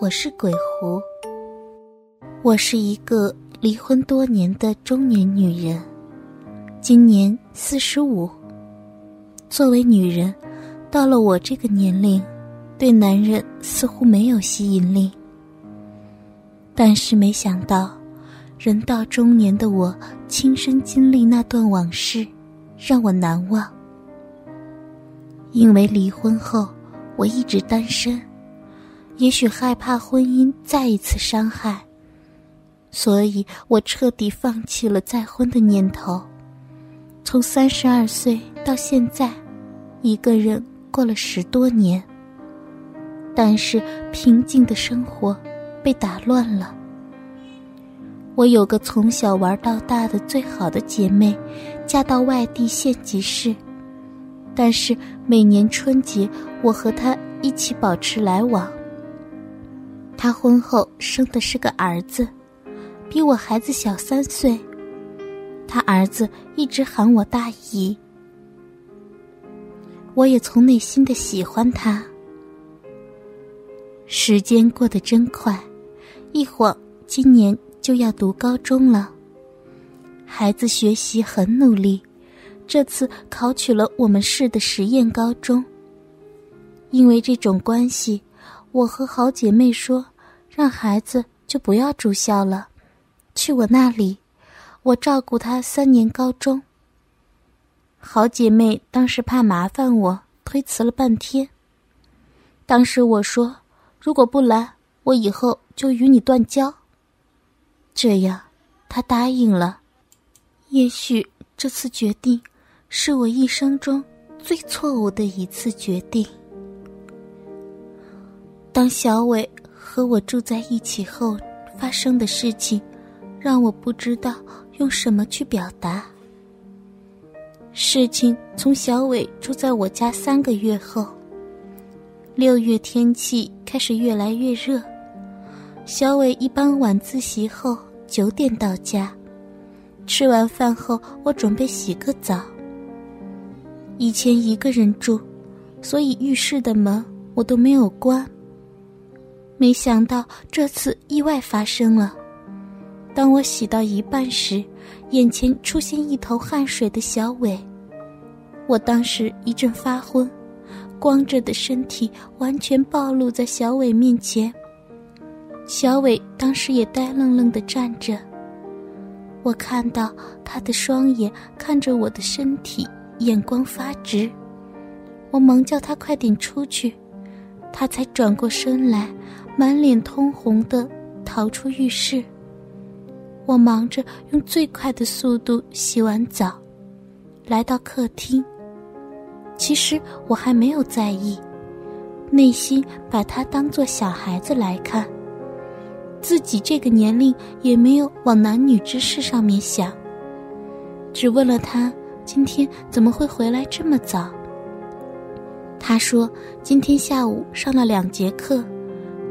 我是鬼狐。我是一个离婚多年的中年女人，今年四十五。作为女人，到了我这个年龄，对男人似乎没有吸引力。但是没想到，人到中年的我亲身经历那段往事，让我难忘。因为离婚后，我一直单身。也许害怕婚姻再一次伤害，所以我彻底放弃了再婚的念头。从三十二岁到现在，一个人过了十多年。但是平静的生活被打乱了。我有个从小玩到大的最好的姐妹，嫁到外地县级市，但是每年春节我和她一起保持来往。他婚后生的是个儿子，比我孩子小三岁。他儿子一直喊我大姨，我也从内心的喜欢他。时间过得真快，一晃今年就要读高中了。孩子学习很努力，这次考取了我们市的实验高中。因为这种关系。我和好姐妹说，让孩子就不要住校了，去我那里，我照顾他三年高中。好姐妹当时怕麻烦我，推辞了半天。当时我说，如果不来，我以后就与你断交。这样，她答应了。也许这次决定，是我一生中最错误的一次决定。当小伟和我住在一起后，发生的事情，让我不知道用什么去表达。事情从小伟住在我家三个月后，六月天气开始越来越热，小伟一般晚自习后九点到家，吃完饭后我准备洗个澡。以前一个人住，所以浴室的门我都没有关。没想到这次意外发生了。当我洗到一半时，眼前出现一头汗水的小伟。我当时一阵发昏，光着的身体完全暴露在小伟面前。小伟当时也呆愣愣的站着。我看到他的双眼看着我的身体，眼光发直。我忙叫他快点出去，他才转过身来。满脸通红的逃出浴室。我忙着用最快的速度洗完澡，来到客厅。其实我还没有在意，内心把他当做小孩子来看。自己这个年龄也没有往男女之事上面想。只问了他今天怎么会回来这么早。他说今天下午上了两节课。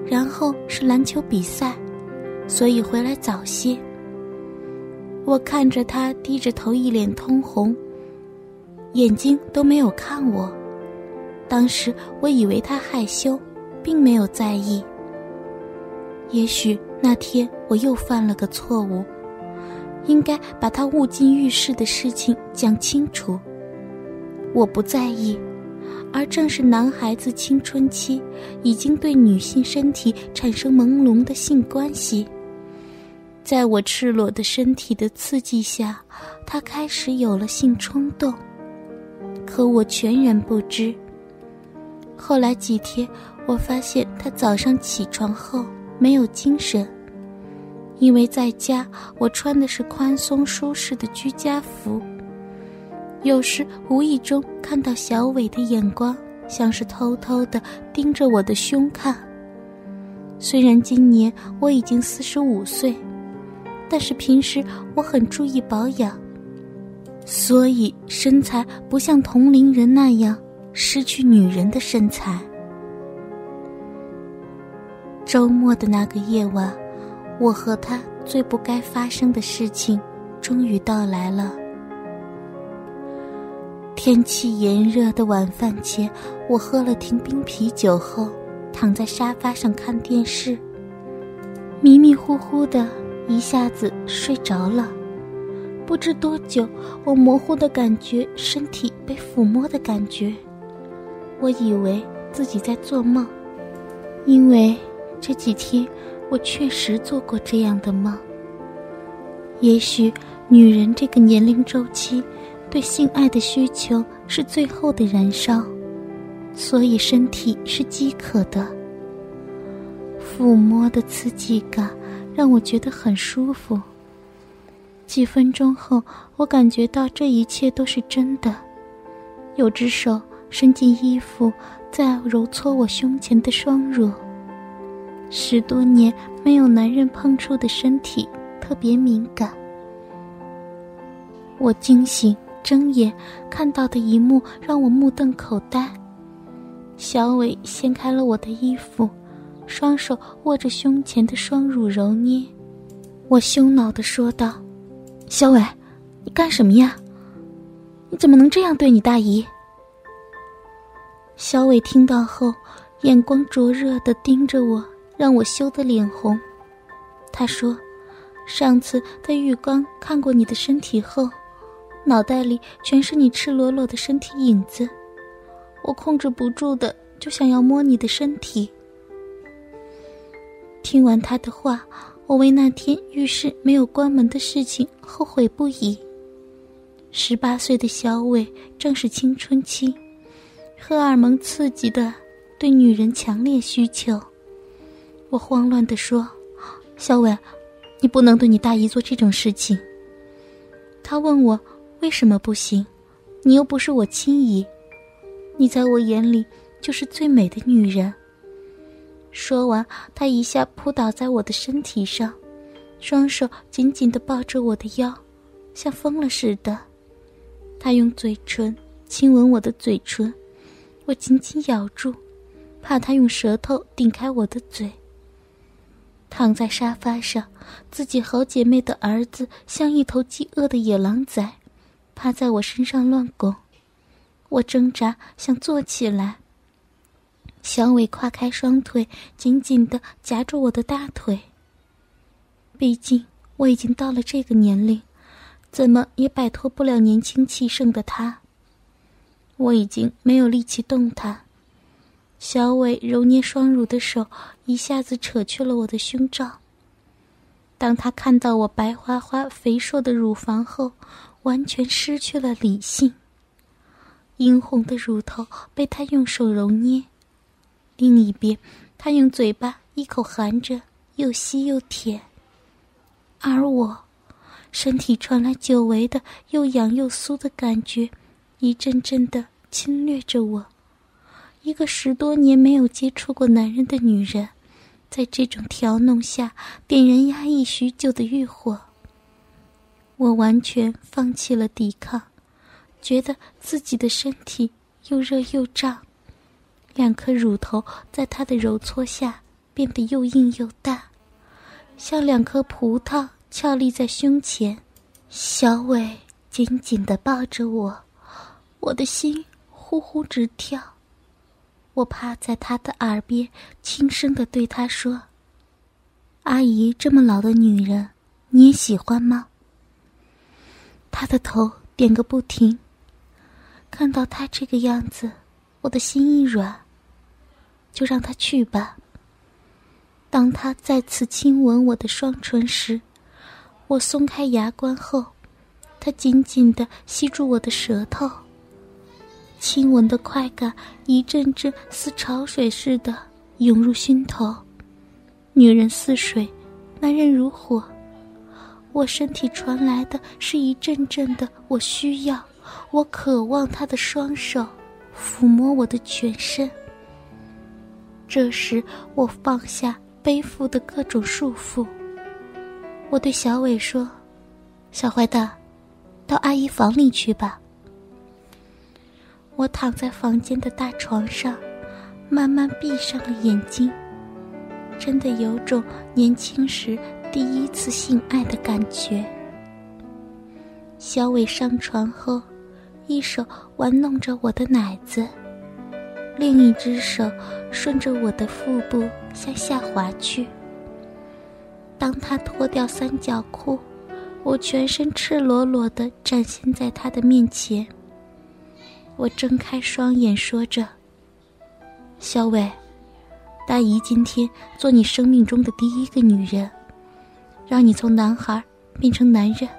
然后是篮球比赛，所以回来早些。我看着他低着头，一脸通红，眼睛都没有看我。当时我以为他害羞，并没有在意。也许那天我又犯了个错误，应该把他误进浴室的事情讲清楚。我不在意。而正是男孩子青春期，已经对女性身体产生朦胧的性关系。在我赤裸的身体的刺激下，他开始有了性冲动，可我全然不知。后来几天，我发现他早上起床后没有精神，因为在家我穿的是宽松舒适的居家服。有时无意中看到小伟的眼光，像是偷偷的盯着我的胸看。虽然今年我已经四十五岁，但是平时我很注意保养，所以身材不像同龄人那样失去女人的身材。周末的那个夜晚，我和他最不该发生的事情终于到来了。天气炎热的晚饭前，我喝了瓶冰啤酒后，躺在沙发上看电视，迷迷糊糊的，一下子睡着了。不知多久，我模糊的感觉身体被抚摸的感觉，我以为自己在做梦，因为这几天我确实做过这样的梦。也许女人这个年龄周期。对性爱的需求是最后的燃烧，所以身体是饥渴的。抚摸的刺激感让我觉得很舒服。几分钟后，我感觉到这一切都是真的。有只手伸进衣服，在揉搓我胸前的双乳。十多年没有男人碰触的身体特别敏感。我惊醒。睁眼看到的一幕让我目瞪口呆。小伟掀开了我的衣服，双手握着胸前的双乳揉捏。我羞恼的说道：“小伟，你干什么呀？你怎么能这样对你大姨？”小伟听到后，眼光灼热的盯着我，让我羞得脸红。他说：“上次在浴缸看过你的身体后。”脑袋里全是你赤裸裸的身体影子，我控制不住的就想要摸你的身体。听完他的话，我为那天浴室没有关门的事情后悔不已。十八岁的小伟正是青春期，荷尔蒙刺激的，对女人强烈需求。我慌乱的说：“小伟，你不能对你大姨做这种事情。”他问我。为什么不行？你又不是我亲姨，你在我眼里就是最美的女人。说完，他一下扑倒在我的身体上，双手紧紧的抱着我的腰，像疯了似的。他用嘴唇亲吻我的嘴唇，我紧紧咬住，怕他用舌头顶开我的嘴。躺在沙发上，自己好姐妹的儿子像一头饥饿的野狼崽。趴在我身上乱拱，我挣扎想坐起来。小伟跨开双腿，紧紧的夹住我的大腿。毕竟我已经到了这个年龄，怎么也摆脱不了年轻气盛的他。我已经没有力气动弹。小伟揉捏双乳的手一下子扯去了我的胸罩。当他看到我白花花、肥硕的乳房后，完全失去了理性。殷红的乳头被他用手揉捏，另一边，他用嘴巴一口含着，又吸又舔。而我，身体传来久违的又痒又酥的感觉，一阵阵的侵略着我。一个十多年没有接触过男人的女人，在这种调弄下，点燃压抑许久的欲火。我完全放弃了抵抗，觉得自己的身体又热又胀，两颗乳头在他的揉搓下变得又硬又大，像两颗葡萄翘立在胸前。小伟紧紧地抱着我，我的心呼呼直跳。我趴在他的耳边，轻声地对他说：“阿姨这么老的女人，你也喜欢吗？”他的头点个不停。看到他这个样子，我的心一软。就让他去吧。当他再次亲吻我的双唇时，我松开牙关后，他紧紧的吸住我的舌头。亲吻的快感一阵阵似潮水似的涌入心头。女人似水，男人如火。我身体传来的是一阵阵的我需要，我渴望他的双手抚摸我的全身。这时，我放下背负的各种束缚。我对小伟说：“小坏蛋，到阿姨房里去吧。”我躺在房间的大床上，慢慢闭上了眼睛，真的有种年轻时第一次性爱的感觉。小伟上床后，一手玩弄着我的奶子，另一只手顺着我的腹部向下滑去。当他脱掉三角裤，我全身赤裸裸的展现在他的面前。我睁开双眼，说着：“小伟，大姨今天做你生命中的第一个女人，让你从男孩变成男人。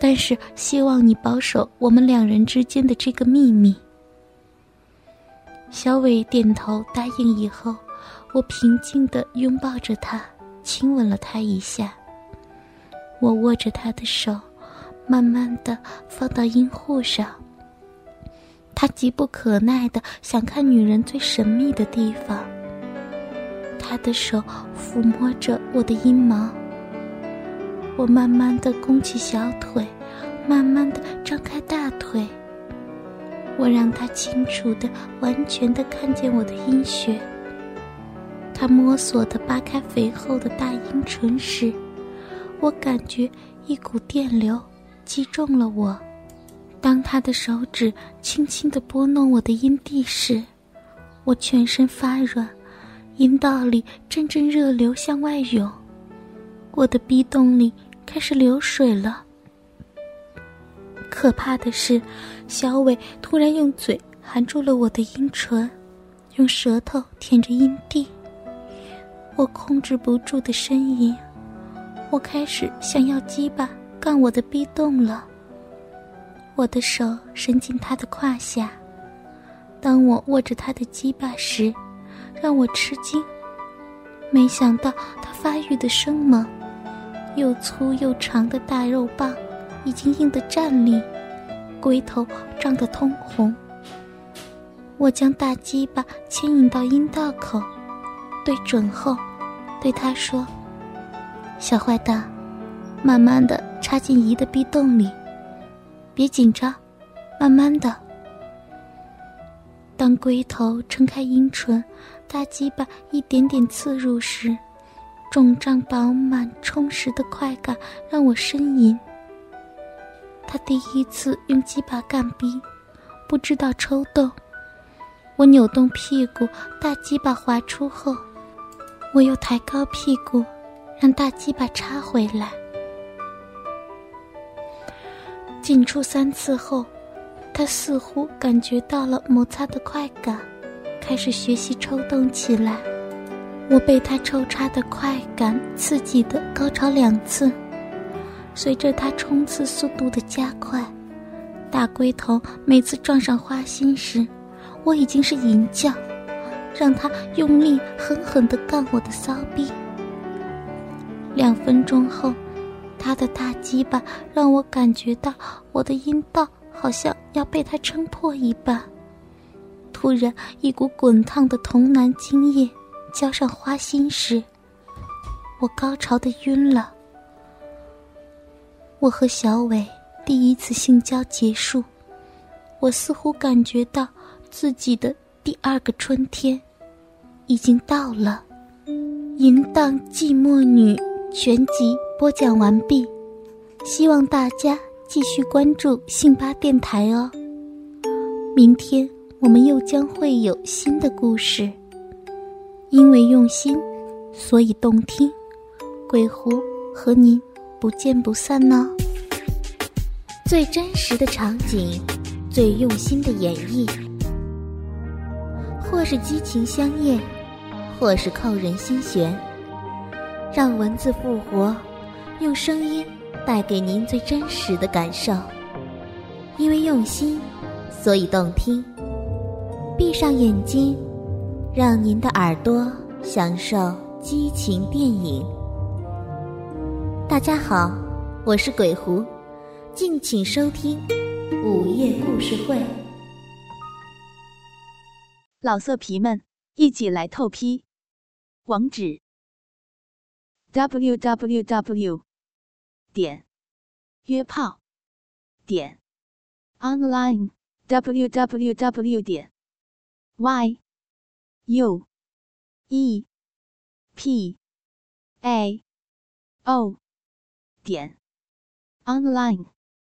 但是希望你保守我们两人之间的这个秘密。”小伟点头答应以后，我平静的拥抱着他。亲吻了他一下，我握着他的手，慢慢的放到阴户上。他急不可耐的想看女人最神秘的地方。他的手抚摸着我的阴毛，我慢慢的弓起小腿，慢慢的张开大腿。我让他清楚的、完全的看见我的阴穴。他摸索的扒开肥厚的大阴唇时，我感觉一股电流击中了我。当他的手指轻轻的拨弄我的阴蒂时，我全身发软，阴道里阵阵热流向外涌，我的逼洞里开始流水了。可怕的是，小伟突然用嘴含住了我的阴唇，用舌头舔着阴蒂。我控制不住的呻吟，我开始想要鸡巴干我的逼洞了。我的手伸进他的胯下，当我握着他的鸡巴时，让我吃惊。没想到他发育的生猛，又粗又长的大肉棒已经硬得站立，龟头胀得通红。我将大鸡巴牵引到阴道口。对准后，对他说：“小坏蛋，慢慢的插进姨的逼洞里，别紧张，慢慢的。”当龟头撑开阴唇，大鸡巴一点点刺入时，肿胀饱满、充实的快感让我呻吟。他第一次用鸡巴干逼，不知道抽动。我扭动屁股，大鸡巴滑出后。我又抬高屁股，让大鸡巴插回来。进出三次后，他似乎感觉到了摩擦的快感，开始学习抽动起来。我被他抽插的快感刺激的高潮两次，随着他冲刺速度的加快，大龟头每次撞上花心时，我已经是淫叫。让他用力狠狠的干我的骚逼。两分钟后，他的大鸡巴让我感觉到我的阴道好像要被他撑破一般。突然，一股滚烫的童男精液浇上花心时，我高潮的晕了。我和小伟第一次性交结束，我似乎感觉到自己的。第二个春天，已经到了。淫荡寂寞女全集播讲完毕，希望大家继续关注信巴电台哦。明天我们又将会有新的故事。因为用心，所以动听。鬼狐和您不见不散呢。最真实的场景，最用心的演绎。或是激情相艳，或是扣人心弦。让文字复活，用声音带给您最真实的感受。因为用心，所以动听。闭上眼睛，让您的耳朵享受激情电影。大家好，我是鬼狐，敬请收听午夜故事会。老色皮们，一起来透批！网址：www. 点约炮点 online www. 点 y u e. P. A. O. 点。Online。